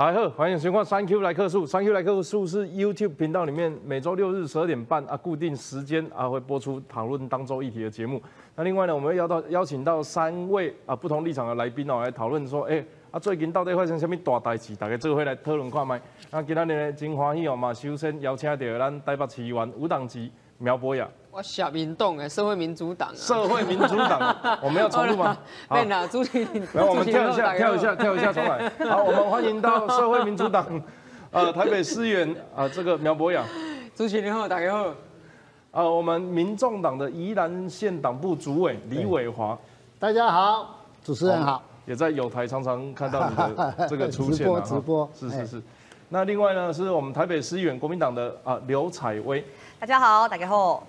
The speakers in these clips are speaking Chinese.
大家好，欢迎收看三 Q 来客数。三 Q 来客数是 YouTube 频道里面每周六日十二点半啊固定时间啊会播出讨论当周议题的节目。那另外呢，我们会邀到邀请到三位啊不同立场的来宾哦来讨论说，哎啊最近到底发生什么大代志？大家这回来讨论看麦。那今天呢真欢喜哦嘛，首先邀请到咱台北市议员吴党籍苗博雅。我小民动哎，社会民主党啊，社会民主党，我们要重录吗？对啦，朱启，来我们跳一下，跳一下，跳一下，重来。好，我们欢迎到社会民主党，呃，台北市议员啊，这个苗博雅。朱启你好，大家好。呃，我们民众党的宜兰县党部主委李伟华，大家好，主持人好，也在有台常常看到你的 这个出现直播直播，是是是。那另外呢，是我们台北市议员国民党的啊刘彩薇，大家好，大家好。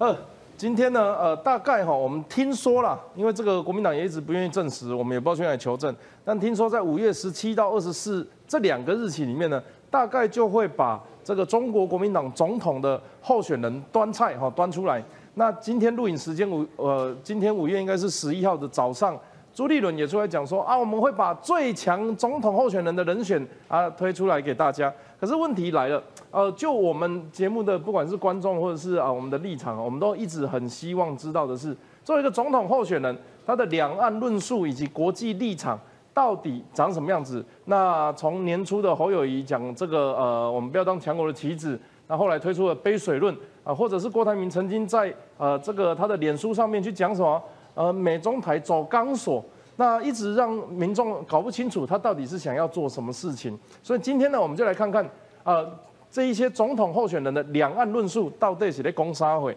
呃，今天呢，呃，大概哈，我们听说了，因为这个国民党也一直不愿意证实，我们也不知道去哪里求证。但听说在五月十七到二十四这两个日期里面呢，大概就会把这个中国国民党总统的候选人端菜哈端出来。那今天录影时间五呃，今天五月应该是十一号的早上，朱立伦也出来讲说啊，我们会把最强总统候选人的人选啊推出来给大家。可是问题来了。呃，就我们节目的不管是观众或者是啊我们的立场，我们都一直很希望知道的是，作为一个总统候选人，他的两岸论述以及国际立场到底长什么样子？那从年初的侯友谊讲这个呃，我们不要当强国的棋子，那后来推出了杯水论啊，或者是郭台铭曾经在呃这个他的脸书上面去讲什么呃美中台走钢索，那一直让民众搞不清楚他到底是想要做什么事情。所以今天呢，我们就来看看呃。这一些总统候选人的两岸论述到底是在攻啥会？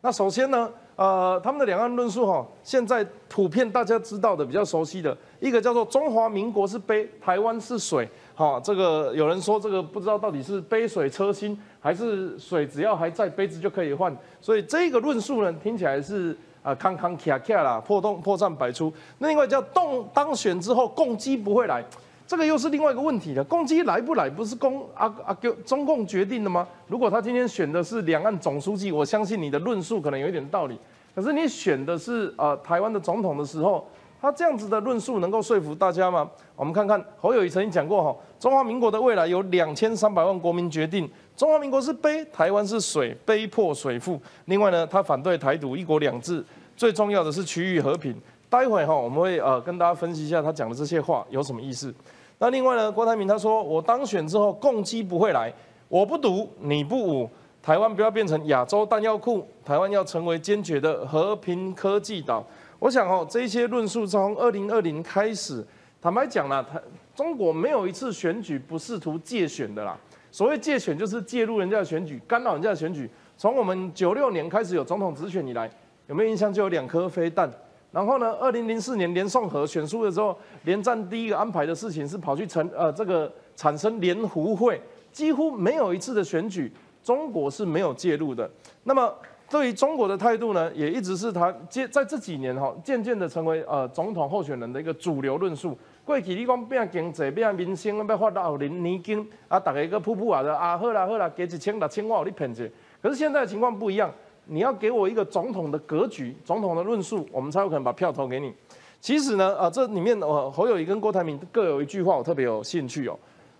那首先呢，呃，他们的两岸论述哈，现在普遍大家知道的比较熟悉的一个叫做中华民国是杯，台湾是水，哈，这个有人说这个不知道到底是杯水车薪，还是水只要还在杯子就可以换，所以这个论述呢，听起来是啊康康卡卡啦，破洞破绽百出。那另外叫动当选之后共击不会来。这个又是另外一个问题了，攻击来不来不是公啊啊中共决定的吗？如果他今天选的是两岸总书记，我相信你的论述可能有一点道理。可是你选的是呃台湾的总统的时候，他这样子的论述能够说服大家吗？我们看看侯友谊曾经讲过哈，中华民国的未来由两千三百万国民决定，中华民国是杯，台湾是水，杯破水富。另外呢，他反对台独，一国两制，最重要的是区域和平。待会哈我们会呃跟大家分析一下他讲的这些话有什么意思。那另外呢，郭台铭他说，我当选之后，共机不会来，我不赌，你不武，台湾不要变成亚洲弹药库，台湾要成为坚决的和平科技岛。我想哦，这些论述从二零二零开始，坦白讲了，台中国没有一次选举不试图借选的啦。所谓借选，就是介入人家的选举，干扰人家的选举。从我们九六年开始有总统直选以来，有没有印象？就有两颗飞弹。然后呢？二零零四年连宋和选输的时候，连战第一个安排的事情是跑去成呃这个产生联胡会，几乎没有一次的选举，中国是没有介入的。那么对于中国的态度呢，也一直是他接在这几年哈，渐渐的成为呃总统候选人的一个主流论述。过去你讲变经济、变民生，要发到零年金啊，大家个噗噗啊的啊，好啦好啦，给一千六千万我你骗去。可是现在的情况不一样。你要给我一个总统的格局、总统的论述，我们才有可能把票投给你。其实呢，呃，这里面呃，侯友谊跟郭台铭各有一句话，我特别有兴趣哦。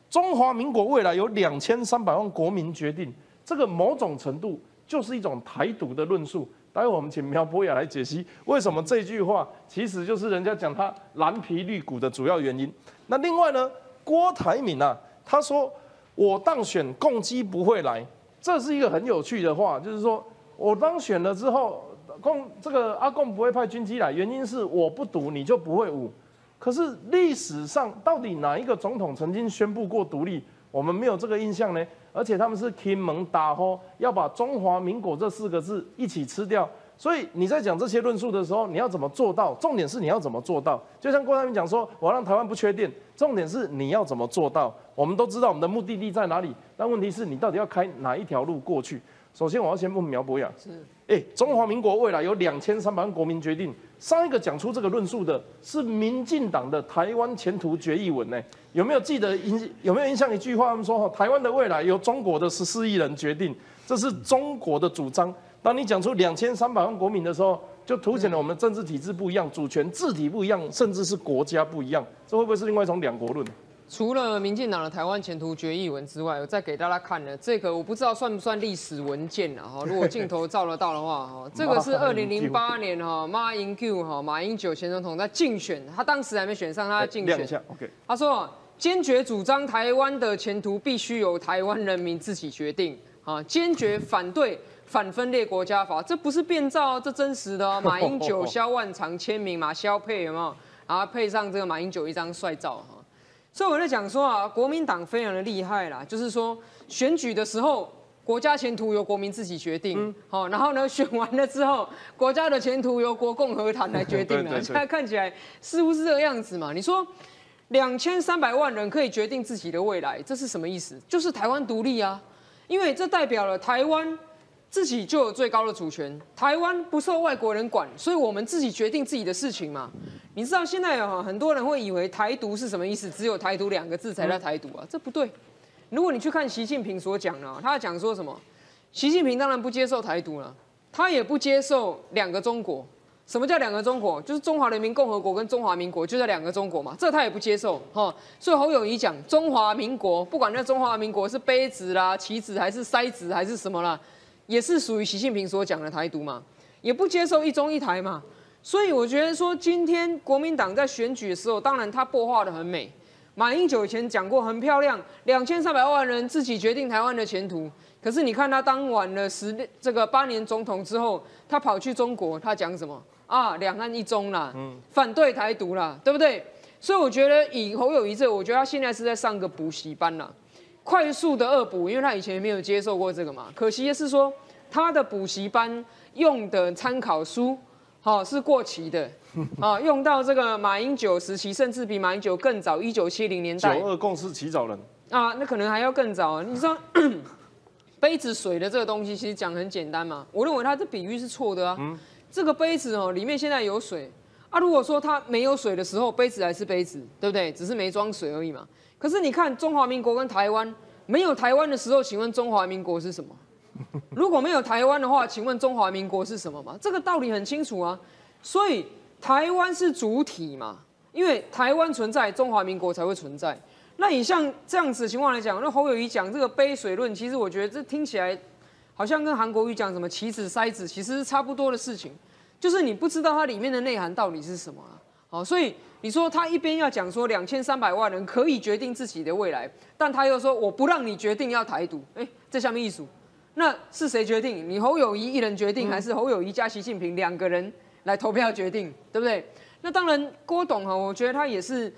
中华民国未来由两千三百万国民决定，这个某种程度就是一种台独的论述。待会我们请苗博雅来解析，为什么这句话其实就是人家讲他蓝皮绿骨的主要原因。那另外呢，郭台铭啊，他说我当选，共机不会来，这是一个很有趣的话，就是说。我当选了之后，共这个阿共不会派军机来，原因是我不赌你就不会武。可是历史上到底哪一个总统曾经宣布过独立？我们没有这个印象呢。而且他们是听门打吼，要把中华民国这四个字一起吃掉。所以你在讲这些论述的时候，你要怎么做到？重点是你要怎么做到？就像郭台铭讲说，我要让台湾不缺电，重点是你要怎么做到？我们都知道我们的目的地在哪里，但问题是你到底要开哪一条路过去？首先，我要先问苗博雅，是，哎，中华民国未来有两千三百万国民决定，上一个讲出这个论述的是民进党的台湾前途决议文呢？有没有记得印？有没有印象一句话？他们说哈，台湾的未来由中国的十四亿人决定，这是中国的主张。当你讲出两千三百万国民的时候，就凸显了我们政治体制不一样，主权、治体不一样，甚至是国家不一样，这会不会是另外一种两国论？除了民进党的台湾前途决议文之外，我再给大家看的这个，我不知道算不算历史文件啊？哈，如果镜头照得到的话，哈，这个是二零零八年哈马英九哈马英九前总统在竞选，他当时还没选上，他在竞选。亮一下，OK。他说坚决主张台湾的前途必须由台湾人民自己决定，啊，坚决反对反分裂国家法，这不是变造，这真实的哦。马英九、萧万长签名马，萧配有没有？然后配上这个马英九一张帅照哈。所以我在讲说啊，国民党非常的厉害啦，就是说选举的时候，国家前途由国民自己决定，好，然后呢选完了之后，国家的前途由国共和谈来决定了。现在看起来似乎是这个样子嘛？你说两千三百万人可以决定自己的未来，这是什么意思？就是台湾独立啊，因为这代表了台湾。自己就有最高的主权，台湾不受外国人管，所以我们自己决定自己的事情嘛。你知道现在有很多人会以为台独是什么意思？只有台独两个字才叫台独啊？这不对。如果你去看习近平所讲的，他讲说什么？习近平当然不接受台独了，他也不接受两个中国。什么叫两个中国？就是中华人民共和国跟中华民国就在两个中国嘛，这他也不接受哈。所以侯友谊讲中华民国，不管那中华民国是杯子啦、棋子还是筛子还是什么啦。也是属于习近平所讲的台独嘛，也不接受一中一台嘛，所以我觉得说今天国民党在选举的时候，当然他破画的很美。马英九以前讲过很漂亮，两千三百万人自己决定台湾的前途。可是你看他当完了十这个八年总统之后，他跑去中国，他讲什么啊？两岸一中啦，反对台独啦，对不对？所以我觉得以侯友谊这，我觉得他现在是在上个补习班啦。快速的恶补，因为他以前没有接受过这个嘛。可惜的是说，他的补习班用的参考书，好是过期的，啊，用到这个马英九时期，甚至比马英九更早，一九七零年代。九二共识起早人啊，那可能还要更早。你知道 杯子水的这个东西，其实讲很简单嘛。我认为他的比喻是错的啊。嗯。这个杯子哦，里面现在有水啊。如果说它没有水的时候，杯子还是杯子，对不对？只是没装水而已嘛。可是你看中华民国跟台湾没有台湾的时候，请问中华民国是什么？如果没有台湾的话，请问中华民国是什么嘛？这个道理很清楚啊。所以台湾是主体嘛，因为台湾存在，中华民国才会存在。那你像这样子的情况来讲，那侯友谊讲这个杯水论，其实我觉得这听起来好像跟韩国瑜讲什么棋子筛子，其实是差不多的事情，就是你不知道它里面的内涵到底是什么啊。好，所以。你说他一边要讲说两千三百万人可以决定自己的未来，但他又说我不让你决定要台独，哎，这下面艺术，那是谁决定？你侯友谊一人决定，还是侯友谊加习近平两个人来投票决定，对不对？那当然，郭董哈，我觉得他也是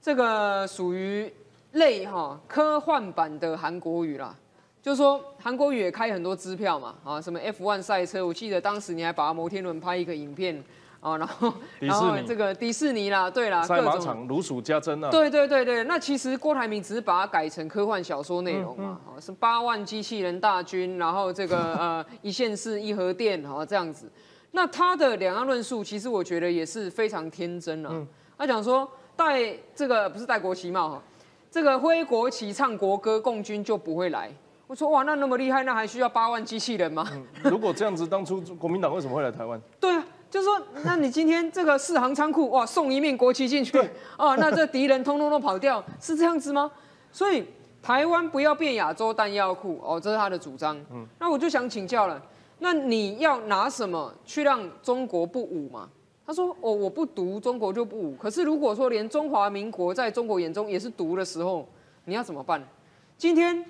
这个属于类哈科幻版的韩国语啦，就是说韩国语也开很多支票嘛，啊，什么 F1 赛车，我记得当时你还把摩天轮拍一个影片。哦，然后 然后这个迪士尼啦，对啦，赛马场如数家珍啊。对对对对，那其实郭台铭只是把它改成科幻小说内容嘛，是八万机器人大军，然后这个呃一线式一核电，哈这样子。那他的两岸论述，其实我觉得也是非常天真了。他讲说戴这个不是戴国旗帽哈，这个挥国旗唱国歌，共军就不会来。我说哇，那那么厉害，那还需要八万机器人吗？如果这样子，当初国民党为什么会来台湾？对啊。就是说，那你今天这个四行仓库哇，送一面国旗进去，哦，那这敌人通通都跑掉，是这样子吗？所以台湾不要变亚洲弹药库哦，这是他的主张。嗯，那我就想请教了，那你要拿什么去让中国不武嘛？他说哦，我不读，中国就不武。可是如果说连中华民国在中国眼中也是毒的时候，你要怎么办？今天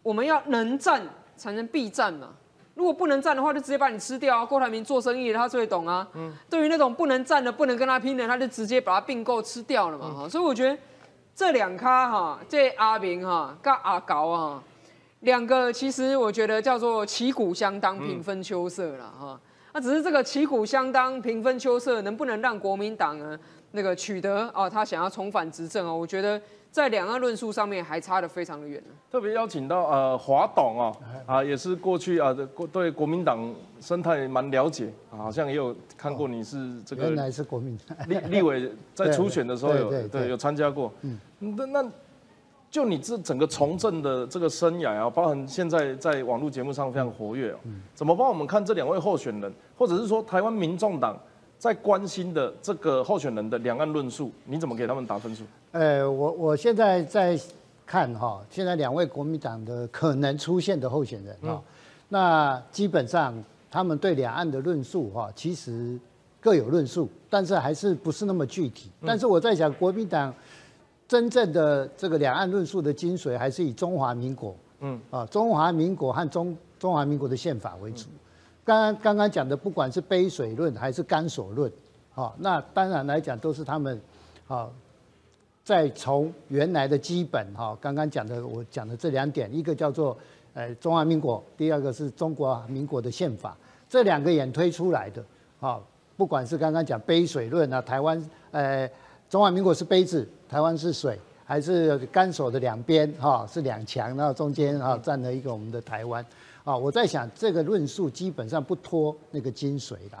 我们要能战才能避战嘛。如果不能战的话，就直接把你吃掉啊！郭台铭做生意，他最懂啊。嗯。对于那种不能战的、不能跟他拼的，他就直接把他并购吃掉了嘛。哈，所以我觉得这两咖哈，这阿明哈跟阿高啊，两个其实我觉得叫做旗鼓相当、平分秋色了哈。那只是这个旗鼓相当、平分秋色，能不能让国民党呢那个取得啊，他想要重返执政啊？我觉得。在两岸论述上面还差得非常的远呢。特别邀请到呃华董啊，啊也是过去啊国对国民党生态蛮了解啊，好像也有看过你是这个原来是国民党立立委 在初选的时候有对有参加过。嗯，那那就你这整个从政的这个生涯啊，包含现在在网络节目上非常活跃哦，怎么帮我们看这两位候选人，或者是说台湾民众党在关心的这个候选人的两岸论述，你怎么给他们打分数？呃，我我现在在看哈，现在两位国民党的可能出现的候选人哈，那基本上他们对两岸的论述哈，其实各有论述，但是还是不是那么具体。但是我在想，国民党真正的这个两岸论述的精髓，还是以中华民国，嗯啊，中华民国和中中华民国的宪法为主。刚刚刚刚讲的，不管是杯水论还是干锁论，啊，那当然来讲都是他们啊。再从原来的基本哈，刚刚讲的我讲的这两点，一个叫做呃中华民国，第二个是中国民国的宪法，这两个演推出来的啊，不管是刚刚讲杯水论啊，台湾呃中华民国是杯子，台湾是水，还是干手的两边哈是两强，然后中间啊站了一个我们的台湾啊，我在想这个论述基本上不脱那个精髓的，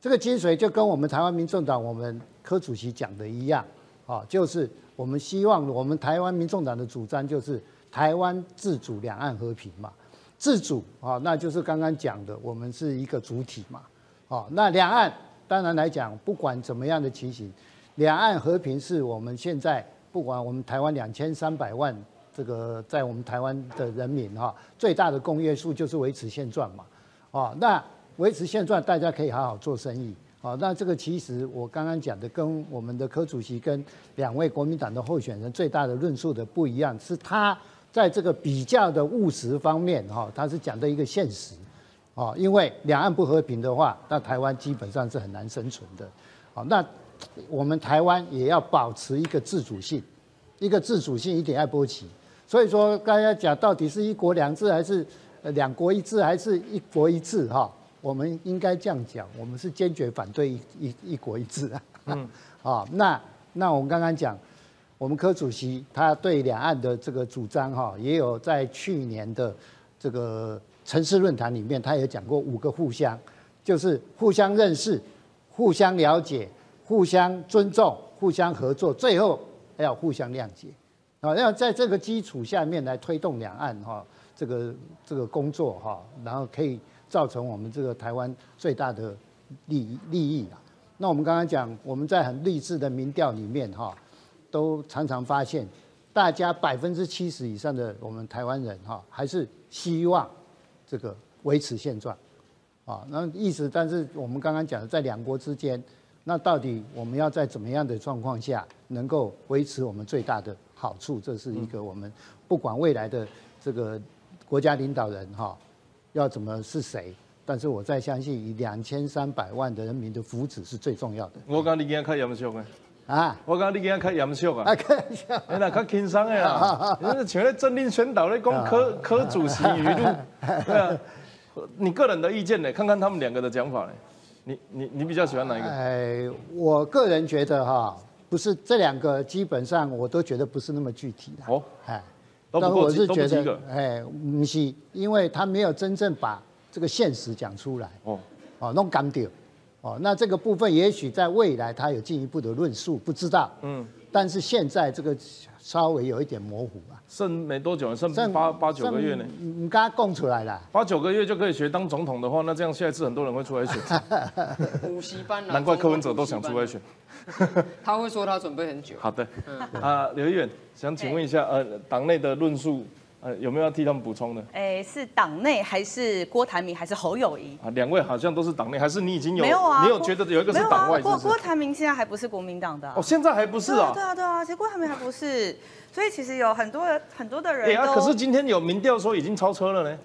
这个精髓就跟我们台湾民众党我们柯主席讲的一样。啊，就是我们希望我们台湾民众党的主张就是台湾自主、两岸和平嘛。自主啊，那就是刚刚讲的，我们是一个主体嘛。啊，那两岸当然来讲，不管怎么样的情形，两岸和平是我们现在不管我们台湾两千三百万这个在我们台湾的人民哈，最大的公约数就是维持现状嘛。啊，那维持现状，大家可以好好做生意。好，那这个其实我刚刚讲的跟我们的柯主席跟两位国民党的候选人最大的论述的不一样，是他在这个比较的务实方面，哈，他是讲的一个现实，啊，因为两岸不和平的话，那台湾基本上是很难生存的，好，那我们台湾也要保持一个自主性，一个自主性一点要波起，所以说刚才讲到底是一国两制还是两国一制还是一国一制，哈。我们应该这样讲，我们是坚决反对一一一国一制啊。嗯，啊，那那我们刚刚讲，我们柯主席他对两岸的这个主张哈，也有在去年的这个城市论坛里面，他也讲过五个互相，就是互相认识、互相了解、互相尊重、互相合作，最后还要互相谅解啊。要在这个基础下面来推动两岸哈这个这个工作哈，然后可以。造成我们这个台湾最大的利利益啊！那我们刚刚讲，我们在很励志的民调里面哈，都常常发现，大家百分之七十以上的我们台湾人哈，还是希望这个维持现状啊。那意思，但是我们刚刚讲的，在两国之间，那到底我们要在怎么样的状况下能够维持我们最大的好处？这是一个我们不管未来的这个国家领导人哈。要怎么是谁？但是我再相信，以两千三百万的人民的福祉是最重要的。我讲你今天开严肃的啊！我讲你今天开严肃啊！开玩笑，你那较轻松的啦。你是像在政令宣导咧，讲科科主席语录，对啊。你个人的意见呢？看看他们两个的讲法呢？你你你比较喜欢哪一个？哎，我个人觉得哈，不是这两个，基本上我都觉得不是那么具体的。哦，哎。但我是觉得，哎，不是，因为他没有真正把这个现实讲出来。哦，哦，弄干掉。哦，那这个部分也许在未来他有进一步的论述，不知道。嗯。但是现在这个稍微有一点模糊啊。剩没多久，剩八八九个月呢。你刚刚供出来了。八九个月就可以学当总统的话，那这样下一次很多人会出来选。补习班。难怪柯文哲都想出来选。他会说他准备很久。好的。啊，刘议员。想请问一下，呃，党内的论述，呃，有没有要替他们补充的？哎，是党内还是郭台铭还是侯友谊？啊，两位好像都是党内，还是你已经有？没有啊，你有觉得有一个是党外？郭郭台铭现在还不是国民党的。哦，现在还不是啊？对啊，对啊，其实郭台铭还不是，所以其实有很多很多的人都。可是今天有民调说已经超车了呢。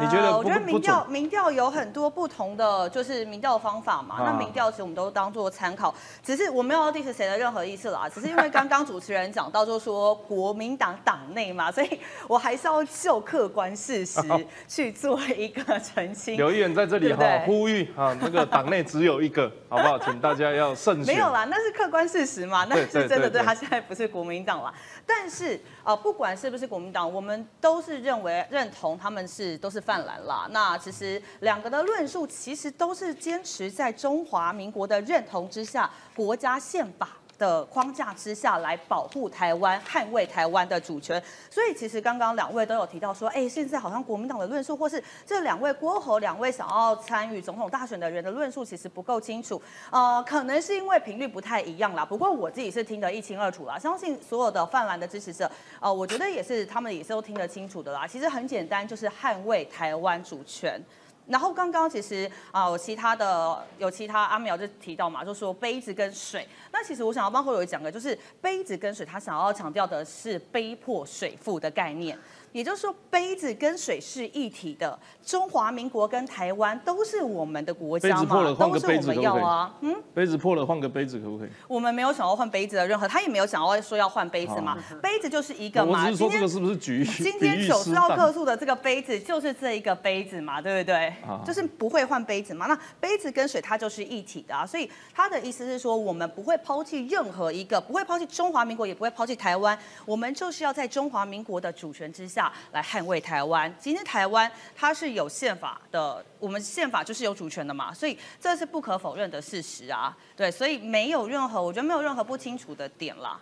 你觉得？我觉得民调民调有很多不同的，就是民调的方法嘛。那民调其实我们都当做参考，只是我没有 diss 谁的任何意思啦。只是因为刚刚主持人讲到，就说国民党党内嘛，所以我还是要就客观事实 去做一个澄清。刘议员在这里哈呼吁啊，那个党内只有一个，好不好？请大家要慎选。没有啦，那是客观事实嘛，那是真的。对他现在不是国民党了，但是啊，不管是不是国民党，我们都是认为认同他们是都是。泛蓝啦，那其实两个的论述其实都是坚持在中华民国的认同之下，国家宪法的框架之下来保护台湾、捍卫台湾的主权。所以其实刚刚两位都有提到说，哎，现在好像国民党的论述，或是这两位郭侯两位想要参与总统大选的人的论述，其实不够清楚。呃，可能是因为频率不太一样啦。不过我自己是听得一清二楚啦，相信所有的泛蓝的支持者，呃，我觉得也是他们也是都听得清楚的啦。其实很简单，就是捍卫台湾主权。然后刚刚其实啊，有其他的有其他阿苗就提到嘛，就说杯子跟水。那其实我想要帮后友讲的，就是杯子跟水，他想要强调的是杯破水富的概念。也就是说，杯子跟水是一体的。中华民国跟台湾都是我们的国家嘛，都是我们要啊。嗯，杯子破了换个杯子可不可以？我们没有想要换杯子的任何，他也没有想要说要换杯子嘛。杯子就是一个嘛。我只是说这个是不是举？今天九十号克数的这个杯子就是这一个杯子嘛，对不对？就是不会换杯子嘛。那杯子跟水它就是一体的啊，所以他的意思是说，我们不会抛弃任何一个，不会抛弃中华民国，也不会抛弃台湾。我们就是要在中华民国的主权之下。来捍卫台湾。今天台湾它是有宪法的，我们宪法就是有主权的嘛，所以这是不可否认的事实啊。对，所以没有任何，我觉得没有任何不清楚的点啦。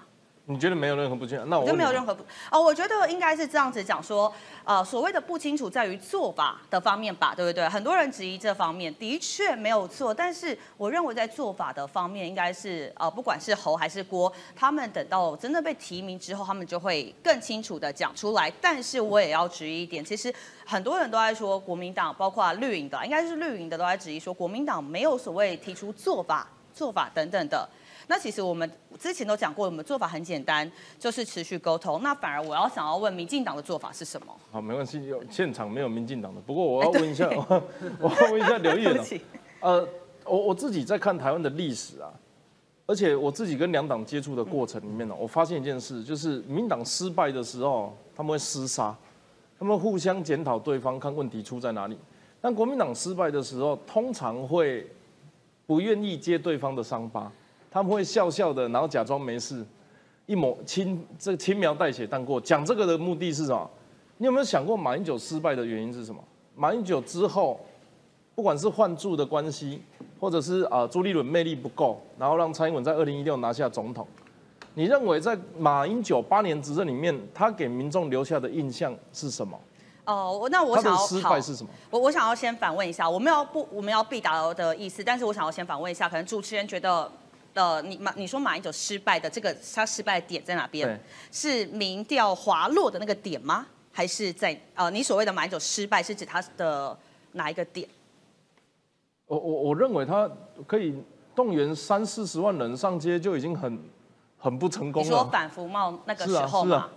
你觉得没有任何不清楚？那我就没有任何不哦，我觉得应该是这样子讲说，呃，所谓的不清楚在于做法的方面吧，对不对？很多人质疑这方面的确没有错，但是我认为在做法的方面，应该是呃，不管是侯还是郭，他们等到真的被提名之后，他们就会更清楚的讲出来。但是我也要质疑一点，其实很多人都在说国民党，包括绿营的，应该是绿营的都在质疑说国民党没有所谓提出做法、做法等等的。那其实我们之前都讲过，我们做法很简单，就是持续沟通。那反而我要想要问民进党的做法是什么？好，没关系，有现场没有民进党的。不过我要问一下，我要问一下刘毅了。呃，我我自己在看台湾的历史啊，而且我自己跟两党接触的过程里面呢，我发现一件事，就是民党失败的时候，他们会厮杀，他们互相检讨对方，看问题出在哪里。但国民党失败的时候，通常会不愿意接对方的伤疤。他们会笑笑的，然后假装没事，一抹轻这轻描淡写淡过。讲这个的目的是什么？你有没有想过马英九失败的原因是什么？马英九之后，不管是换柱的关系，或者是啊朱立伦魅力不够，然后让蔡英文在二零一六拿下总统。你认为在马英九八年执政里面，他给民众留下的印象是什么？哦，那我想要失败是什么？我我想要先反问一下，我们要不我们要必答的意思，但是我想要先反问一下，可能主持人觉得。呃，你马你说马英九失败的这个他失败的点在哪边？是民调滑落的那个点吗？还是在呃，你所谓的马英九失败是指他的哪一个点？我我我认为他可以动员三四十万人上街就已经很很不成功了。你说反服贸那个时候吗？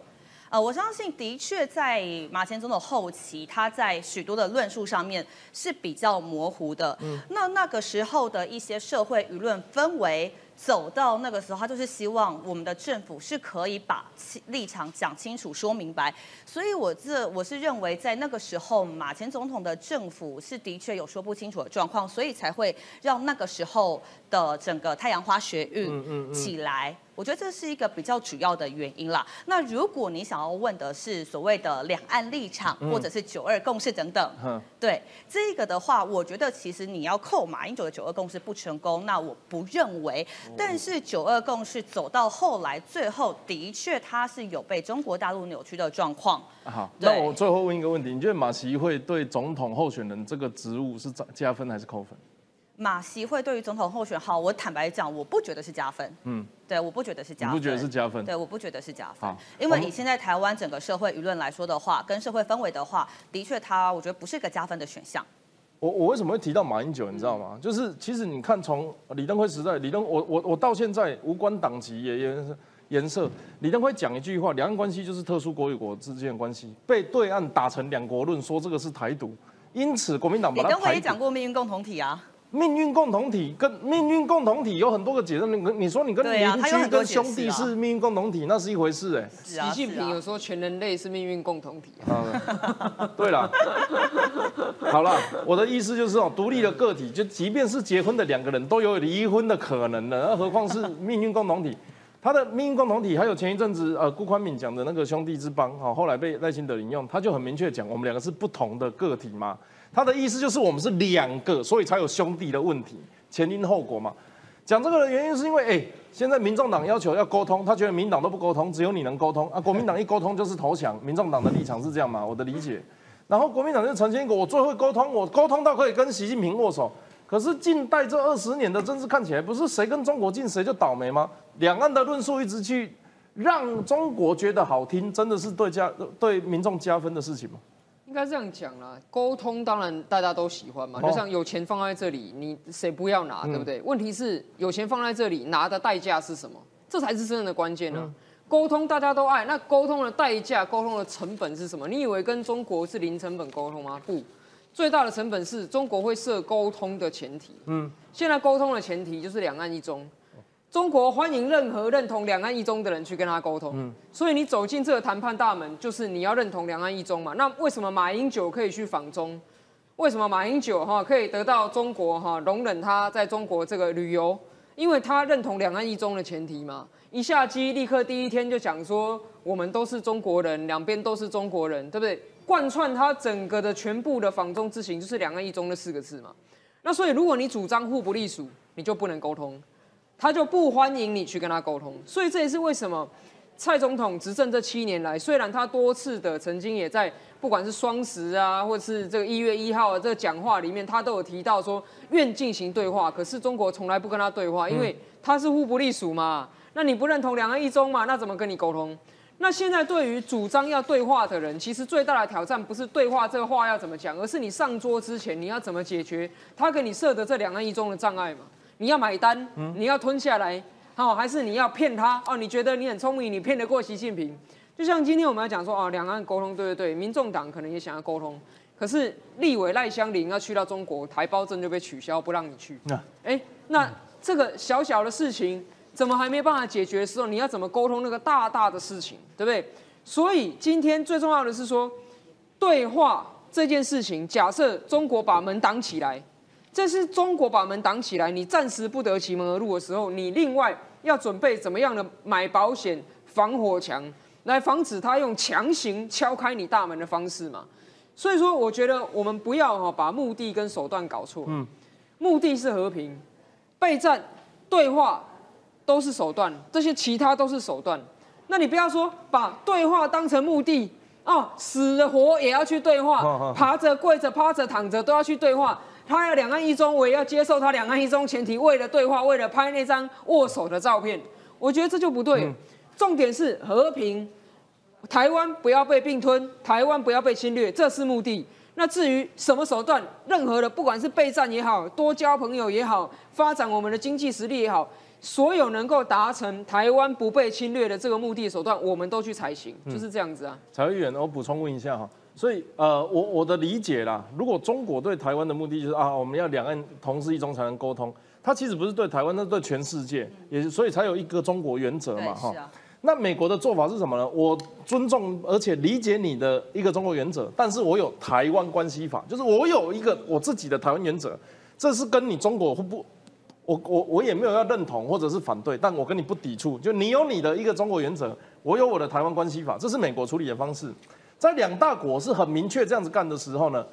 呃，我相信的确在马前总统后期，他在许多的论述上面是比较模糊的。嗯，那那个时候的一些社会舆论氛围。走到那个时候，他就是希望我们的政府是可以把立场讲清楚、说明白。所以，我这我是认为，在那个时候，马前总统的政府是的确有说不清楚的状况，所以才会让那个时候的整个太阳花学运起来。我觉得这是一个比较主要的原因啦。那如果你想要问的是所谓的两岸立场，或者是九二共识等等，对这个的话，我觉得其实你要扣马英九的九二共识不成功，那我不认为。但是九二共识走到后来，最后的确它是有被中国大陆扭曲的状况。好，那我最后问一个问题：你觉得马习会对总统候选人这个职务是加加分还是扣分？马习会对于总统候选好，我坦白讲，我不觉得是加分。嗯，对，我不觉得是加分。不觉得是加分？对，我不觉得是加分。因为以现在台湾整个社会舆论来说的话，跟社会氛围的话，的确他，我觉得不是一个加分的选项。我我为什么会提到马英九？你知道吗？就是其实你看，从李登辉时代，李登我我我到现在无关党籍也颜颜色，李登辉讲一句话，两岸关系就是特殊国与国之间的关系，被对岸打成两国论，说这个是台独，因此国民党把他。李登辉也讲过命运共同体啊。命运共同体跟命运共同体有很多个解释，你你说你跟邻居跟兄弟是命运共同体，那是一回事哎。习近平有说全人类是命运共同体。对了，好了，我的意思就是哦，独立的个体，就即便是结婚的两个人都有离婚的可能的，那何况是命运共同体？他的命运共同体还有前一阵子呃顾宽敏讲的那个兄弟之邦，哈，后来被赖清德引用，他就很明确讲，我们两个是不同的个体嘛。他的意思就是我们是两个，所以才有兄弟的问题，前因后果嘛。讲这个的原因是因为，哎，现在民众党要求要沟通，他觉得民党都不沟通，只有你能沟通啊。国民党一沟通就是投降，民众党的立场是这样嘛？我的理解。然后国民党就呈现一个我最会沟通，我沟通到可以跟习近平握手。可是近代这二十年的政治看起来，不是谁跟中国近谁就倒霉吗？两岸的论述一直去让中国觉得好听，真的是对加对民众加分的事情吗？应该这样讲啦，沟通当然大家都喜欢嘛，就像有钱放在这里，你谁不要拿，对不对？问题是有钱放在这里，拿的代价是什么？这才是真正的关键呢。沟通大家都爱，那沟通的代价、沟通的成本是什么？你以为跟中国是零成本沟通吗？不，最大的成本是中国会设沟通的前提。嗯，现在沟通的前提就是两岸一中，中国欢迎任何认同两岸一中的人去跟他沟通。嗯，所以你走进这个谈判大门，就是你要认同两岸一中嘛。那为什么马英九可以去访中？为什么马英九哈可以得到中国哈容忍他在中国这个旅游？因为他认同两岸一中的前提嘛。一下机立刻第一天就讲说我们都是中国人，两边都是中国人，对不对？贯穿他整个的全部的访中之行就是两岸一中的四个字嘛。那所以如果你主张互不隶属，你就不能沟通，他就不欢迎你去跟他沟通。所以这也是为什么蔡总统执政这七年来，虽然他多次的曾经也在不管是双十啊，或者是这个一月一号这个讲话里面，他都有提到说愿进行对话，可是中国从来不跟他对话，因为他是互不隶属嘛。那你不认同两岸一中嘛？那怎么跟你沟通？那现在对于主张要对话的人，其实最大的挑战不是对话这个话要怎么讲，而是你上桌之前你要怎么解决他给你设的这两岸一中的障碍嘛？你要买单，你要吞下来，好，还是你要骗他？哦，你觉得你很聪明，你骗得过习近平？就像今天我们要讲说，哦，两岸沟通，对对对，民众党可能也想要沟通，可是立委赖香林要去到中国，台胞证就被取消，不让你去。那，哎，那这个小小的事情。怎么还没办法解决的时候，你要怎么沟通那个大大的事情，对不对？所以今天最重要的是说，对话这件事情，假设中国把门挡起来，这是中国把门挡起来，你暂时不得其门而入的时候，你另外要准备怎么样的买保险防火墙，来防止他用强行敲开你大门的方式嘛？所以说，我觉得我们不要哈把目的跟手段搞错。嗯，目的是和平，备战对话。都是手段，这些其他都是手段。那你不要说把对话当成目的哦，死了活也要去对话，爬着跪着趴着躺着都要去对话。他要两岸一中，我也要接受他两岸一中前提。为了对话，为了拍那张握手的照片，我觉得这就不对。重点是和平，台湾不要被并吞，台湾不要被侵略，这是目的。那至于什么手段，任何的不管是备战也好，多交朋友也好，发展我们的经济实力也好。所有能够达成台湾不被侵略的这个目的手段，我们都去采行，就是这样子啊。蔡委员，我补充问一下哈，所以呃，我我的理解啦，如果中国对台湾的目的就是啊，我们要两岸同时一中才能沟通，它其实不是对台湾，那是对全世界，也所以才有一个中国原则嘛哈。那美国的做法是什么呢？我尊重而且理解你的一个中国原则，但是我有台湾关系法，就是我有一个我自己的台湾原则，这是跟你中国不。我我我也没有要认同或者是反对，但我跟你不抵触。就你有你的一个中国原则，我有我的台湾关系法，这是美国处理的方式。在两大国是很明确这样子干的时候呢，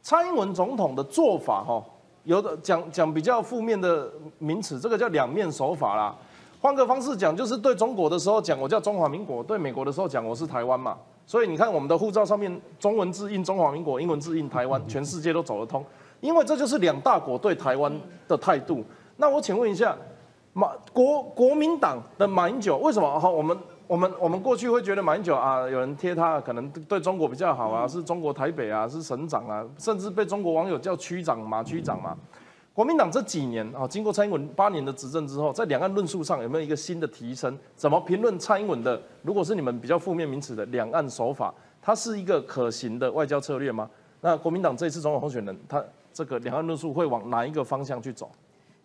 蔡英文总统的做法哈，有的讲讲比较负面的名词，这个叫两面手法啦。换个方式讲，就是对中国的时候讲我叫中华民国，对美国的时候讲我是台湾嘛。所以你看我们的护照上面中文字印中华民国，英文字印台湾，全世界都走得通，因为这就是两大国对台湾的态度。那我请问一下，马国国民党的马英九为什么？哈，我们我们我们过去会觉得马英九啊，有人贴他可能对中国比较好啊，是中国台北啊，是省长啊，甚至被中国网友叫区长马区长嘛。国民党这几年啊，经过蔡英文八年的执政之后，在两岸论述上有没有一个新的提升？怎么评论蔡英文的？如果是你们比较负面名词的两岸手法，它是一个可行的外交策略吗？那国民党这次总统候选人，他这个两岸论述会往哪一个方向去走？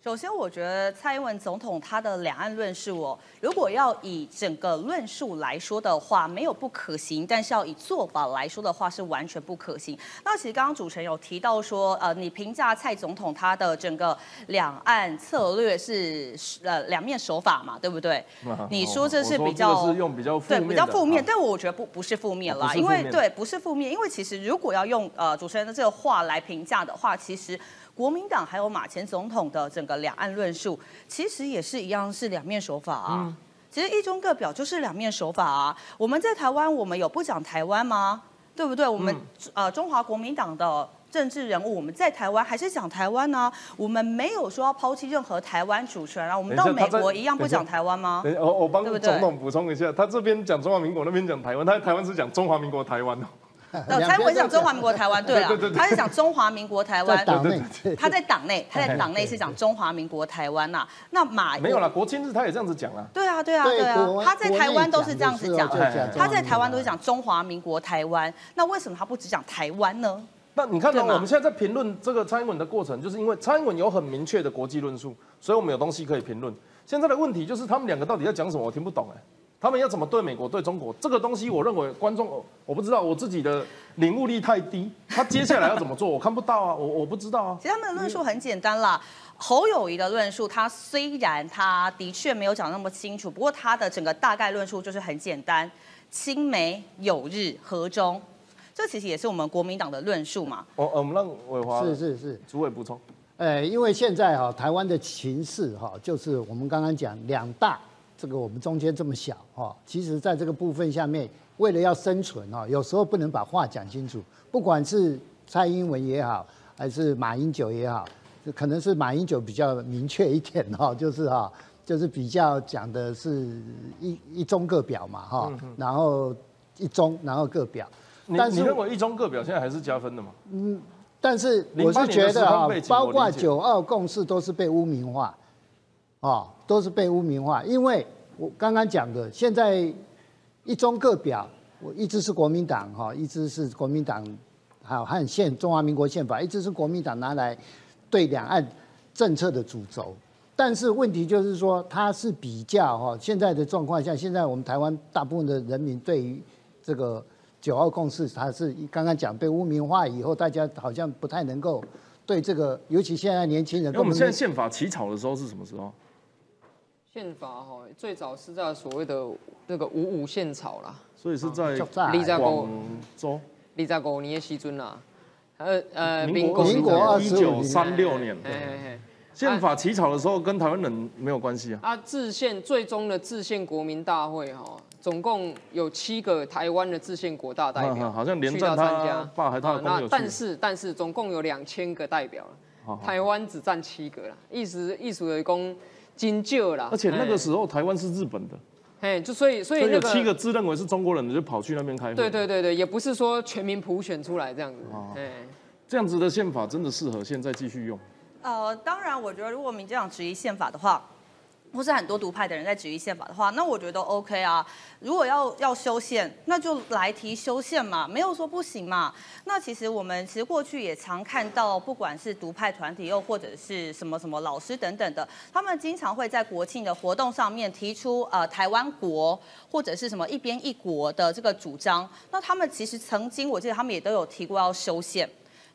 首先，我觉得蔡英文总统他的两岸论述哦，如果要以整个论述来说的话，没有不可行，但是要以做法来说的话，是完全不可行。那其实刚刚主持人有提到说，呃，你评价蔡总统他的整个两岸策略是呃两面手法嘛，对不对？你说这是比较是用比较对比较负面，但我觉得不不是负面啦，因为对不是负面，因为其实如果要用呃主持人的这个话来评价的话，其实。国民党还有马前总统的整个两岸论述，其实也是一样是两面手法啊。其实一中各表就是两面手法啊。我们在台湾，我们有不讲台湾吗？对不对？我们呃中华国民党的政治人物，我们在台湾还是讲台湾呢？我们没有说要抛弃任何台湾主权啊。我们到美国一样不讲台湾吗？我我帮总统补充一下，他这边讲中华民国，那边讲台湾，他在台湾是讲中华民国台湾哦。呃，蔡英文讲中华民国台湾，对啊，他是讲中华民国台湾。党内，他在党内，他在党内是讲中华民国台湾呐。那马没有啦，国庆日他也这样子讲啊。对啊，对啊，对啊，他在台湾都是这样子讲，他在台湾都是讲中华民国台湾。那为什么他不只讲台湾呢？那你看到，我们现在在评论这个蔡英文的过程，就是因为蔡英文有很明确的国际论述，所以我们有东西可以评论。现在的问题就是他们两个到底在讲什么，我听不懂哎。他们要怎么对美国、对中国？这个东西，我认为观众我不知道，我自己的领悟力太低。他接下来要怎么做，我看不到啊，我我不知道啊。其实他们的论述很简单啦。侯友谊的论述，他虽然他的确没有讲那么清楚，不过他的整个大概论述就是很简单：亲美、友日、和中。这其实也是我们国民党的论述嘛。我我们让伟华是是是，主委补充。哎，因为现在哈，台湾的情势哈，就是我们刚刚讲两大。这个我们中间这么小哈，其实在这个部分下面，为了要生存哈，有时候不能把话讲清楚。不管是蔡英文也好，还是马英九也好，可能是马英九比较明确一点哈，就是哈，就是比较讲的是一一中各表嘛哈，然后一中然后各表。但是你认为一中各表现在还是加分的吗？嗯，但是我是觉得哈，包括九二共识都是被污名化。哦，都是被污名化，因为我刚刚讲的，现在一中各表，我一直是国民党哈，一直是国民党，好和宪中华民国宪法，一直是国民党拿来对两岸政策的主轴。但是问题就是说，它是比较哈，现在的状况下，现在我们台湾大部分的人民对于这个九二共识，它是刚刚讲被污名化以后，大家好像不太能够对这个，尤其现在年轻人。那我们现在宪法起草的时候是什么时候？宪法哈，最早是在所谓的那个五五宪草啦，所以是在广州，李在国你的西尊啦，呃呃，民国一九三六年。的宪法起草的时候跟台湾人没有关系啊。啊，制宪最终的制宪国民大会哈，总共有七个台湾的制宪国大代表，好像连战他爸还他那但是但是总共有两千个代表台湾只占七个了，意思意思的公。金旧啦，而且那个时候台湾是日本的，哎，就所以所以有七个自认为是中国人的就跑去那边开会，对对对对，也不是说全民普选出来这样子，哎，这样子的宪法真的适合现在继续用？呃，当然，我觉得如果民进党质疑宪法的话。或是很多独派的人在质疑宪法的话，那我觉得 OK 啊。如果要要修宪，那就来提修宪嘛，没有说不行嘛。那其实我们其实过去也常看到，不管是独派团体，又或者是什么什么老师等等的，他们经常会在国庆的活动上面提出呃台湾国或者是什么一边一国的这个主张。那他们其实曾经，我记得他们也都有提过要修宪。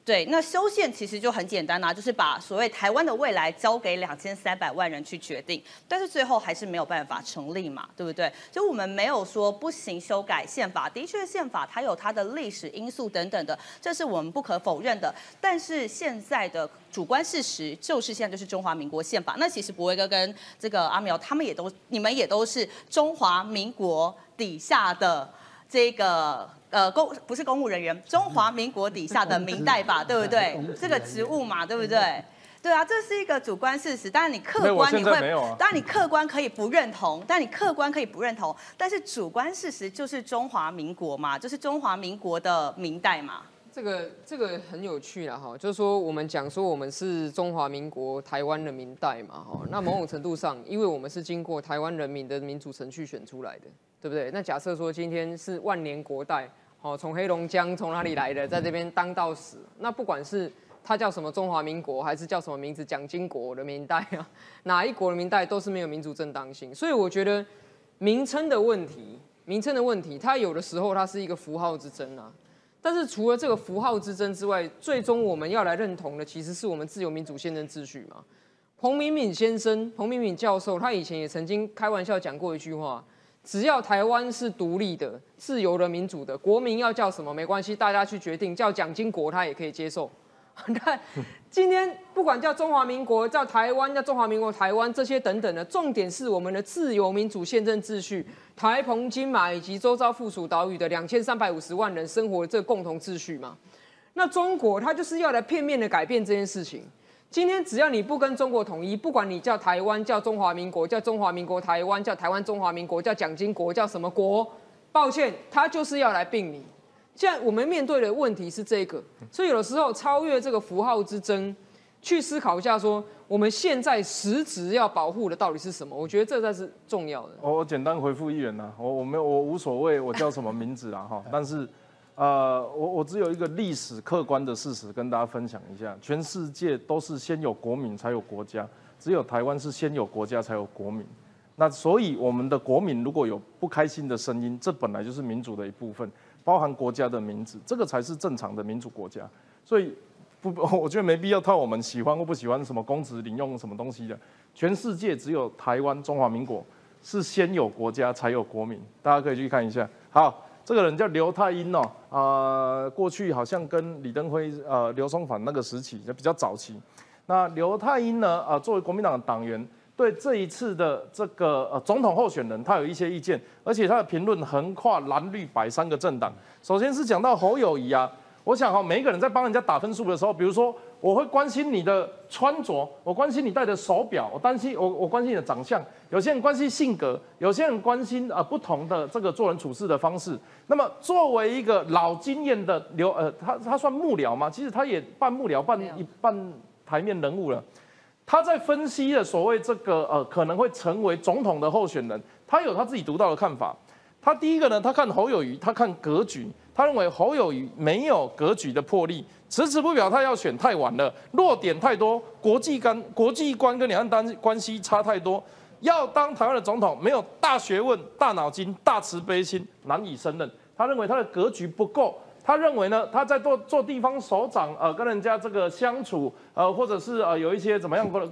对，那修宪其实就很简单呐，就是把所谓台湾的未来交给两千三百万人去决定，但是最后还是没有办法成立嘛，对不对？就我们没有说不行修改宪法，的确宪法它有它的历史因素等等的，这是我们不可否认的。但是现在的主观事实就是现在就是中华民国宪法。那其实博威哥跟这个阿苗他们也都，你们也都是中华民国底下的这个。呃，公不是公务人员，中华民国底下的明代吧，对不对？这个职务嘛，对不对？对啊，这是一个主观事实。当然你客观你会，当然你客观可以不认同，但你客观可以不认同，但是主观事实就是中华民国嘛，就是中华民国的明代嘛。这个这个很有趣了哈，就是说我们讲说我们是中华民国台湾人民代嘛哈，那某种程度上，因为我们是经过台湾人民的民主程序选出来的。对不对？那假设说今天是万年国代，哦，从黑龙江从哪里来的，在这边当到死，那不管是他叫什么中华民国，还是叫什么名字蒋经国的民代啊，哪一国的民代都是没有民主正当性。所以我觉得名称的问题，名称的问题，它有的时候它是一个符号之争啊。但是除了这个符号之争之外，最终我们要来认同的，其实是我们自由民主宪政秩序嘛。彭明敏先生，彭明敏教授，他以前也曾经开玩笑讲过一句话。只要台湾是独立的、自由的、民主的，国民要叫什么没关系，大家去决定，叫蒋经国他也可以接受。看，今天不管叫中华民国、叫台湾、叫中华民国台湾这些等等的，重点是我们的自由民主宪政秩序，台澎金马以及周遭附属岛屿的两千三百五十万人生活的这个共同秩序嘛。那中国它就是要来片面的改变这件事情。今天只要你不跟中国统一，不管你叫台湾、叫中华民国、叫中华民国台湾、叫台湾中华民国、叫蒋经国、叫什么国，抱歉，他就是要来并你。现在我们面对的问题是这个，所以有的时候超越这个符号之争，去思考一下，说我们现在实质要保护的到底是什么？我觉得这才是重要的。我我简单回复议员呐，我我没有我无所谓，我叫什么名字啦哈，但是。呃，我我只有一个历史客观的事实跟大家分享一下，全世界都是先有国民才有国家，只有台湾是先有国家才有国民。那所以我们的国民如果有不开心的声音，这本来就是民主的一部分，包含国家的名字，这个才是正常的民主国家。所以不，我觉得没必要套我们喜欢或不喜欢什么公职领用什么东西的。全世界只有台湾中华民国是先有国家才有国民，大家可以去看一下。好。这个人叫刘太英哦，啊，过去好像跟李登辉、呃刘松凡那个时期就比较早期。那刘太英呢，啊，作为国民党的党员，对这一次的这个呃总统候选人，他有一些意见，而且他的评论横跨蓝绿白三个政党。首先是讲到侯友谊啊。我想哈，每一个人在帮人家打分数的时候，比如说，我会关心你的穿着，我关心你戴的手表，我担心我我关心你的长相。有些人关心性格，有些人关心啊不同的这个做人处事的方式。那么作为一个老经验的刘呃，他他算幕僚吗？其实他也半幕僚半一半台面人物了。他在分析的所谓这个呃可能会成为总统的候选人，他有他自己独到的看法。他第一个呢，他看侯友谊，他看格局。他认为侯友谊没有格局的魄力，迟迟不表态要选太晚了，弱点太多，国际跟国际观跟两岸单关系差太多，要当台湾的总统没有大学问、大脑筋、大慈悲心，难以胜任。他认为他的格局不够，他认为呢，他在做做地方首长，呃，跟人家这个相处，呃，或者是呃有一些怎么样的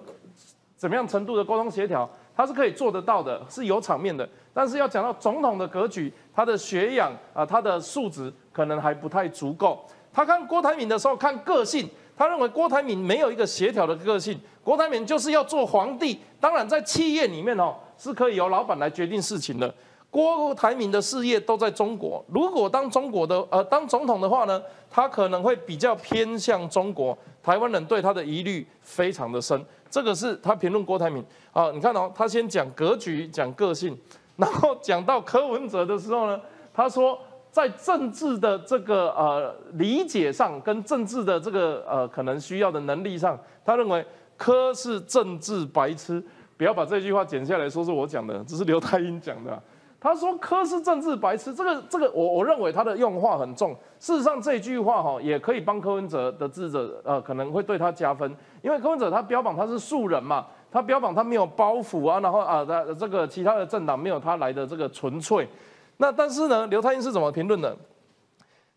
怎么样程度的沟通协调。他是可以做得到的，是有场面的。但是要讲到总统的格局，他的学养啊，他的素质可能还不太足够。他看郭台铭的时候看个性，他认为郭台铭没有一个协调的个性。郭台铭就是要做皇帝，当然在企业里面哦是可以由老板来决定事情的。郭台铭的事业都在中国，如果当中国的呃当总统的话呢，他可能会比较偏向中国。台湾人对他的疑虑非常的深。这个是他评论郭台铭啊，你看哦，他先讲格局，讲个性，然后讲到柯文哲的时候呢，他说在政治的这个呃理解上，跟政治的这个呃可能需要的能力上，他认为柯是政治白痴，不要把这句话剪下来说是我讲的，这是刘太英讲的。他说柯是政治白痴，这个这个我我认为他的用话很重。事实上这句话哈也可以帮柯文哲的智者呃可能会对他加分，因为柯文哲他标榜他是素人嘛，他标榜他没有包袱啊，然后啊的这个其他的政党没有他来的这个纯粹。那但是呢，刘太英是怎么评论的？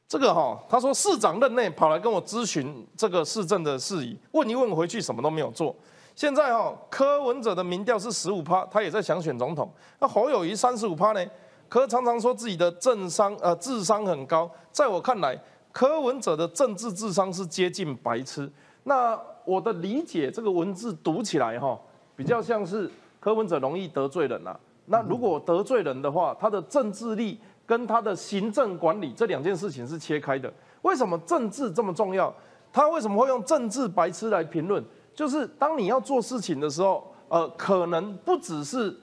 这个哈他说市长任内跑来跟我咨询这个市政的事宜，问一问回去什么都没有做。现在哈，柯文哲的民调是十五趴，他也在想选总统。那侯友谊三十五趴呢？柯常常说自己的政商呃智商很高，在我看来，柯文哲的政治智商是接近白痴。那我的理解，这个文字读起来哈，比较像是柯文哲容易得罪人呐。那如果得罪人的话，他的政治力跟他的行政管理这两件事情是切开的。为什么政治这么重要？他为什么会用政治白痴来评论？就是当你要做事情的时候，呃，可能不只是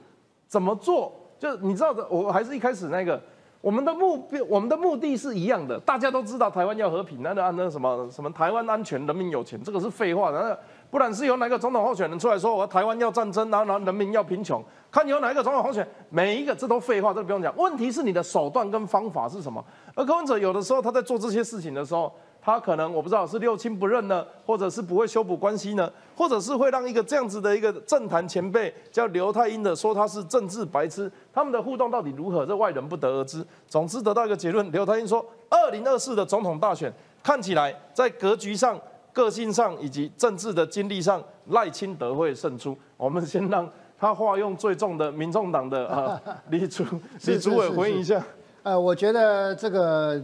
怎么做，就你知道的，我还是一开始那个，我们的目标，我们的目的是一样的，大家都知道台湾要和平，那那那什么什么台湾安全，人民有钱，这个是废话，那不然是由哪个总统候选人出来说，我台湾要战争，然后然后人民要贫穷，看有哪一个总统候选，每一个这都废话，这不用讲，问题是你的手段跟方法是什么？而柯文哲有的时候他在做这些事情的时候。他可能我不知道是六亲不认呢，或者是不会修补关系呢，或者是会让一个这样子的一个政坛前辈叫刘太英的说他是政治白痴，他们的互动到底如何，这外人不得而知。总之得到一个结论，刘太英说，二零二四的总统大选看起来在格局上、个性上以及政治的经历上，赖清德会胜出。我们先让他化用最重的民众党的啊 李主李主委回应一下。呃，我觉得这个。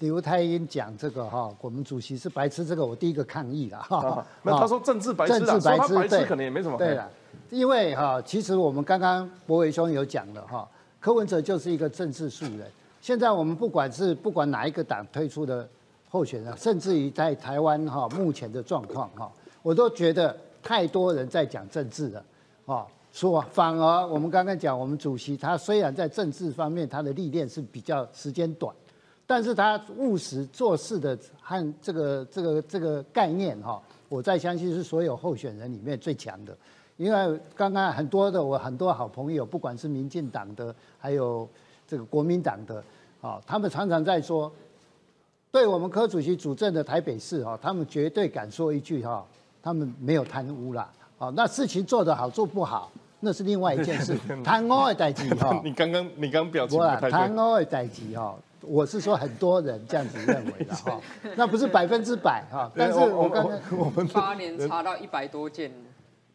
刘太英讲这个哈，我们主席是白痴，这个我第一个抗议了哈啊。没，他说政治白痴，政治白痴，白痴对可能也没什么。对了，因为哈，其实我们刚刚博伟兄有讲了哈，柯文哲就是一个政治素人。现在我们不管是不管哪一个党推出的候选人，甚至于在台湾哈目前的状况哈，我都觉得太多人在讲政治了，啊，说反而我们刚刚讲，我们主席他虽然在政治方面他的历练是比较时间短，但是他务实做事的和这个这个这个概念哈，我在相信是所有候选人里面最强的。因为刚刚很多的我很多好朋友，不管是民进党的，还有这个国民党的，啊，他们常常在说，对我们柯主席主政的台北市哈，他们绝对敢说一句哈，他们没有贪污啦，啊，那事情做得好做不好，那是另外一件事，贪污的代志哈。你刚刚你刚表情不啦，不太对。贪污的代志哈，我是说很多人这样子认为的 哈，那不是百分之百哈，但是我刚才我们八年查到一百多件，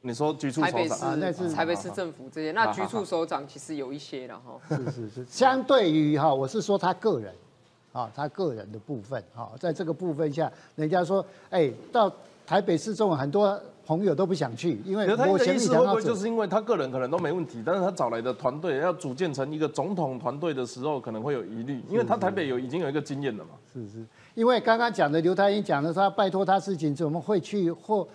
你说局处首长。啊那是台北市政府这些，那局处首长其实有一些了哈。是是是，相对于哈，我是说他个人，啊，他个人的部分，啊，在这个部分下，人家说，哎，到台北市中很多朋友都不想去，因为他的意思会不会就是因为他个人可能都没问题，但是他找来的团队要组建成一个总统团队的时候，可能会有疑虑，因为他台北有已经有一个经验了嘛。是是，因为刚刚讲的刘太英讲的，他拜托他事情怎么会去或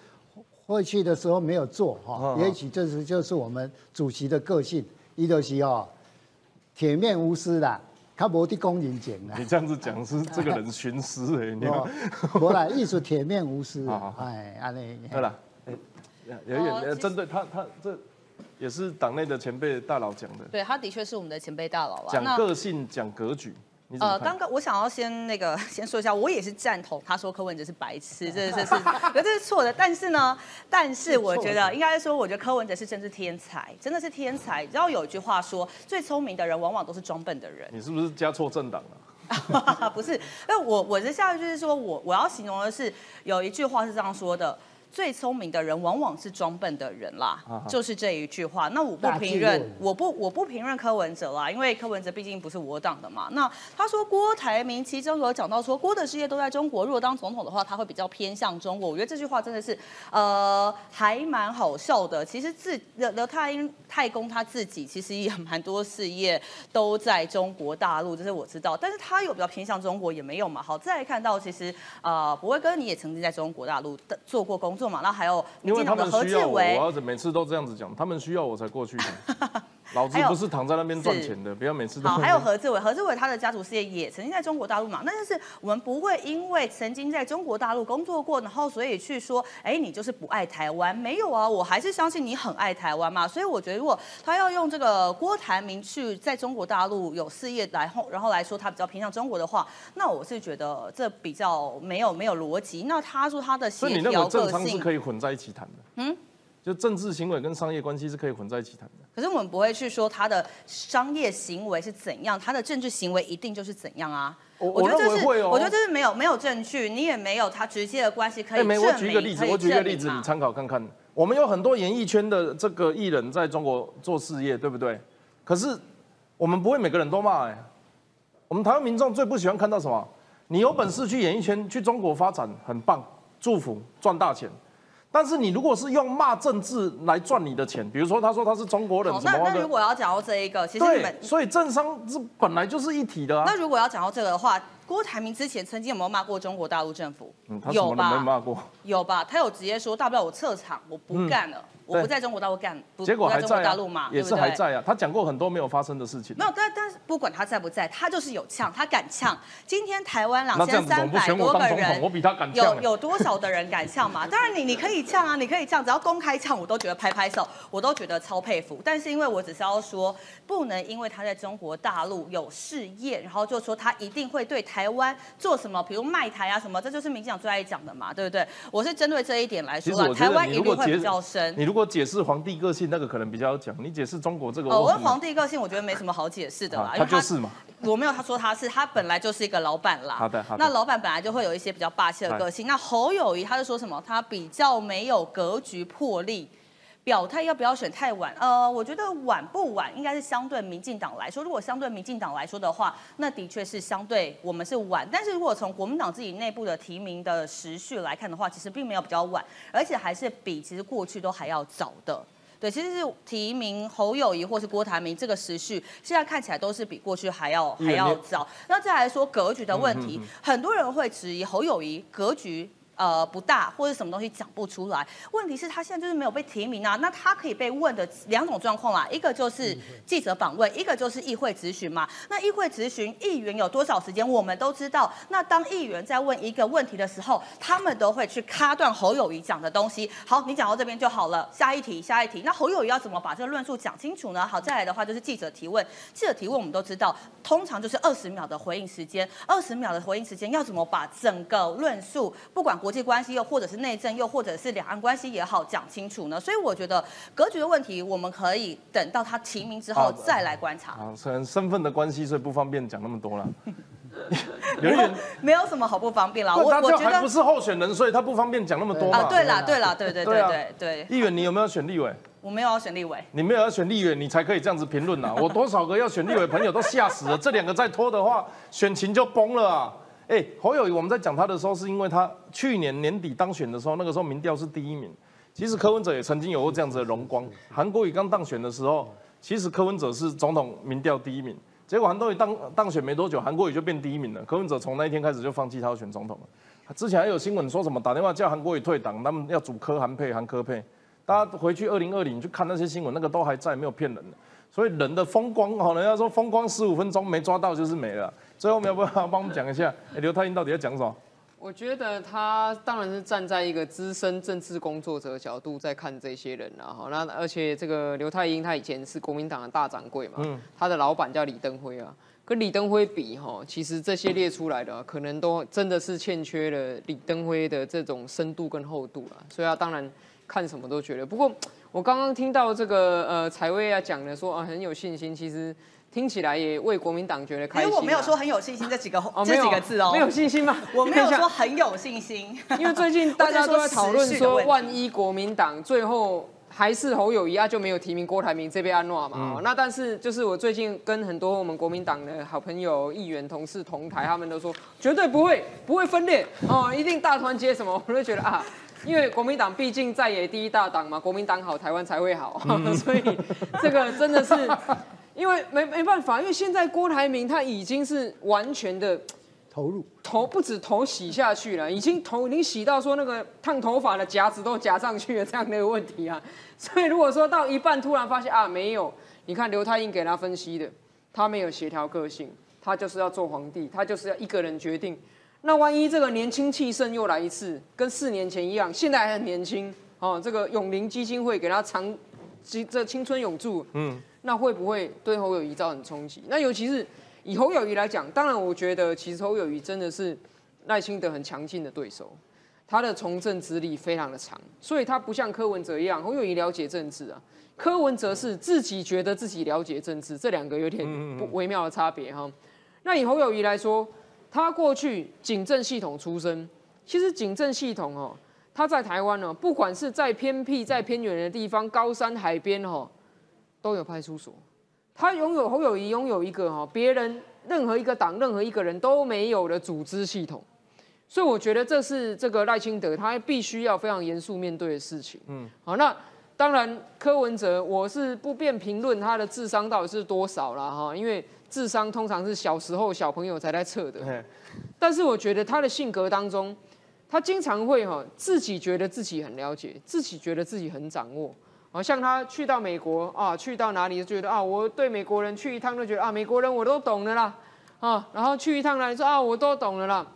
会去的时候没有做哈也许这是就是我们主席的个性，伊就是哦，铁面无私啦，他无的公人前啦你。这样子讲是这个人徇私哎，你哦，无啦，艺术铁面无私 哎，安尼。对了，哎，有一点呃哦其实针对他他这也是党内的前辈大佬讲的，对他的确是我们的前辈大佬啊。讲个性讲格局，呃，看刚？刚我想要先那个 先说一下，我也是赞同他说柯文哲是白痴，这这是，可这是错的。但是呢，但是我觉得应该说，我觉得柯文哲是真是天才，真的是天才。你知道有一句话说，最聪明的人往往都是装笨的人。你是不是加错政党了？不是，那我我的下一句是说我我要形容的是有一句话是这样说的。最聪明的人往往是装笨的人啦，啊就是这一句话。那我不评论论，我不我不评论柯文哲啦，因为柯文哲毕竟不是我党的嘛。那他说郭台铭其中有讲到说郭的事业都在中国，如果当总统的话，他会比较偏向中国。我觉得这句话真的是呃还蛮好笑的。其实自刘刘太英太公他自己其实也蛮多事业都在中国大陆，这是我知道。但是他有比较偏向中国也没有嘛。好，再来看到其实呃博威哥你也曾经在中国大陆的做过工作嘛，那还有因为他民进党的何们需要我，我。要每次都这样子讲，他们需要我才过去的。老子不是躺在那边赚钱的，不要每次都。好，还有何志伟，何志伟他的家族事业也曾经在中国大陆嘛，那就是我们不会因为曾经在中国大陆工作过，然后所以去说，哎，你就是不爱台湾，没有啊，我还是相信你很爱台湾嘛，所以我觉得如果他要用这个郭台铭去在中国大陆有事业来后，然后来说他比较偏向中国的话，那我是觉得这比较没有没有逻辑。那他说他的所以你认协调个为政商是，可以混在一起谈的？嗯，就政治行为跟商业关系是可以混在一起谈的。可是我们不会去说他的商业行为是怎样，他的政治行为一定就是怎样啊。我觉得这是，我认为会哦我觉得这是没有没有证据，你也没有他直接的关系可以哎，证明。没，我举一个例子，我举一个例子，你参考看看。我们有很多演艺圈的这个艺人在中国做事业，对不对？可是我们不会每个人都骂哎。我们台湾民众最不喜欢看到什么？你有本事去演艺圈，去中国发展，很棒，祝福，赚大钱。但是你如果是用骂政治来赚你的钱，比如说他说他是中国人好，那那如果要讲到这一个，其实你对们，所以政商是本来就是一体的啊。那如果要讲到这个的话，郭台铭之前曾经有没有骂过中国大陆政府？嗯，他什么都没骂过，有吧？他有直接说，大不了我撤场，我不干了，我不在中国大陆干，不结果还不在大陆嘛，，也？是还在啊。他讲过很多没有发生的事情没。有，但但是不管他在不在，他就是有呛，他敢呛。今天台湾两千三百多个人我比他敢。有有多少的人敢呛嘛？当然你你可以呛啊，你可以呛，只要公开呛，我都觉得拍拍手，我都觉得超佩服。但是因为我只是要说，不能因为他在中国大陆有事业，然后就说他一定会对台湾做什么，比如卖台啊什么，这就是民进党最爱讲的嘛，对不对？我是针对这一点来说啦，其实我觉得台湾一定会比较深。你如果解释皇帝个性，那个可能比较好讲。你解释中国这个，哦，我跟我很皇帝个性，我觉得没什么好解释的啦，他就是嘛。我没有他说他是，他本来就是一个老板啦。好的好的那老板本来就会有一些比较霸气的个性。那侯友谊他就说什么？他比较没有格局魄力，表态要不要选太晚？呃，我觉得晚不晚应该是相对民进党来说，如果相对民进党来说的话，那的确是相对我们是晚。但是如果从国民党自己内部的提名的时序来看的话，其实并没有比较晚，而且还是比其实过去都还要早的。对，其实是提名侯友谊或是郭台铭这个时序，现在看起来都是比过去还要还要早。那再来说格局的问题，很多人会质疑侯友谊格局。呃，不大或者什么东西讲不出来。问题是，他现在就是没有被提名啊。那他可以被问的两种状况啦，一个就是记者访问，一个就是议会咨询嘛。那议会咨询，议员有多少时间，我们都知道。那当议员在问一个问题的时候，他们都会去卡断侯友谊讲的东西。好，你讲到这边就好了，下一题，下一题。那侯友谊要怎么把这个论述讲清楚呢？好，再来的话就是记者提问，记者提问我们都知道，通常就是二十秒的回应时间，二十秒的回应时间要怎么把整个论述，不管。国际关系又或者是内政又或者是两岸关系也好讲清楚呢，所以我觉得格局的问题我们可以等到他提名之后再来观察。啊，虽然身份的关系，所以不方便讲那么多了。有点 没有什么好不方便啦。我我觉得不是候选人，所以他不方便讲那么多嘛。啊，对啦，对啦，对对对对对。议员，你有没有选立委？我没有要选立委。你没有要选立委，你才可以这样子评论呐。我多少个要选立委朋友都吓死了，这两个再拖的话，选情就崩了啊。哎，侯友谊，我们在讲他的时候，是因为他去年年底当选的时候，那个时候民调是第一名。其实柯文哲也曾经有过这样子的荣光。韩国瑜刚当选的时候，其实柯文哲是总统民调第一名。结果韩国瑜当当选没多久，韩国瑜就变第一名了。柯文哲从那一天开始就放弃他要选总统了。之前还有新闻说什么打电话叫韩国瑜退党，他们要组柯韩配韩柯配。大家回去二零二零去看那些新闻，那个都还在，没有骗人。所以人的风光，好，人家说风光十五分钟没抓到就是没了。最后，要不要帮我们讲一下，刘太英到底要讲什么？我觉得他当然是站在一个资深政治工作者的角度在看这些人啊。哈，那而且这个刘太英他以前是国民党的大掌柜嘛，嗯，他的老板叫李登辉啊，跟李登辉比哈，其实这些列出来的可能都真的是欠缺了李登辉的这种深度跟厚度了。所以他当然看什么都觉得，不过。我刚刚听到这个呃，彩薇啊讲的说啊很有信心，其实听起来也为国民党觉得开心。因为我没有说很有信心这几个这几个字哦，没有信心吗？我没有说很有信心，因为最近大家都在讨论说，万一国民党最后还是侯友谊啊，就没有提名郭台铭这边安诺嘛。那但是就是我最近跟很多我们国民党的好朋友、议员、同事同台，他们都说绝对不会不会分裂哦，一定大团结什么，我就觉得啊。因为国民党毕竟在野第一大党嘛，国民党好，台湾才会好，所以这个真的是，因为没没办法，因为现在郭台铭他已经是完全的投入，头不止头洗下去了，已经头已经洗到说那个烫头发的夹子都夹上去了这样的一个问题啊，所以如果说到一半突然发现啊没有，你看刘太英给他分析的，他没有协调个性，他就是要做皇帝，他就是要一个人决定。那万一这个年轻气盛又来一次，跟四年前一样，现在还很年轻哦。这个永龄基金会给他长，这青春永驻，嗯，那会不会对侯友谊造成冲击？那尤其是以侯友谊来讲，当然我觉得其实侯友谊真的是赖清德很强劲的对手，他的从政资历非常的长，所以他不像柯文哲一样，侯友谊了解政治啊，柯文哲是自己觉得自己了解政治，这两个有点不微妙的差别哈。那以侯友谊来说。他过去警政系统出身，其实警政系统哦，他在台湾呢，不管是在偏僻、在偏远的地方、高山海边哦，都有派出所。他拥有侯友谊拥有一个哈，别人任何一个党、任何一个人都没有的组织系统，所以我觉得这是这个赖清德他必须要非常严肃面对的事情。嗯，好，那当然柯文哲，我是不便评论他的智商到底是多少了哈，因为。智商通常是小时候小朋友才在测的，但是我觉得他的性格当中，他经常会哈自己觉得自己很了解，自己觉得自己很掌握。好像他去到美国啊，去到哪里就觉得啊，我对美国人去一趟就觉得啊，美国人我都懂了啦啊，然后去一趟哪里说啊，我都懂了啦。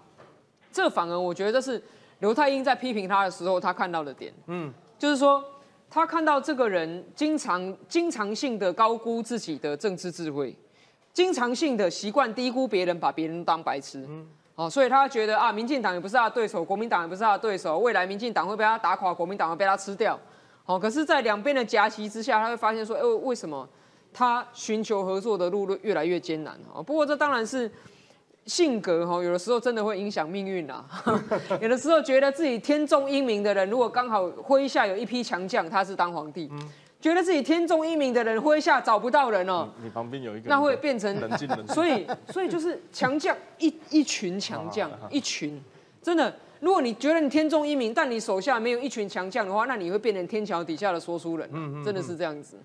这反而我觉得是刘太英在批评他的时候他看到的点，嗯，就是说他看到这个人经常经常性的高估自己的政治智慧。经常性的习惯低估别人，把别人当白痴，嗯哦，所以他觉得啊，民进党也不是他的对手，国民党也不是他的对手，未来民进党会被他打垮，国民党会被他吃掉，哦，可是，在两边的夹击之下，他会发现说，哎，为什么他寻求合作的路越来越艰难？啊，不过这当然是性格哈，有的时候真的会影响命运啊。有的时候觉得自己天纵英明的人，如果刚好麾下有一批强将，他是当皇帝；觉得自己天纵英明的人，麾下找不到人哦，你旁边有一个，那会变成冷静。所以，所以就是强将一一群强将，一群真的。如果你觉得你天纵英明，但你手下没有一群强将的话，那你会变成天桥底下的说书人。嗯嗯，真的是这样子。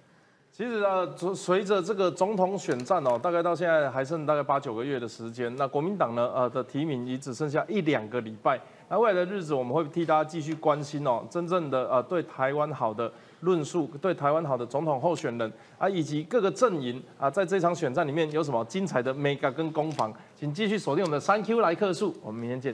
其实呃，随随着这个总统选战哦，大概到现在还剩大概八九个月的时间。那国民党呢，呃的提名也只剩下一两个礼拜。那未来的日子，我们会替大家继续关心哦，真正的呃对台湾好的论述，对台湾好的总统候选人啊，以及各个阵营啊，在这场选战里面有什么精彩的 mega 跟攻防，请继续锁定我们的三 Q 来客数，我们明天见。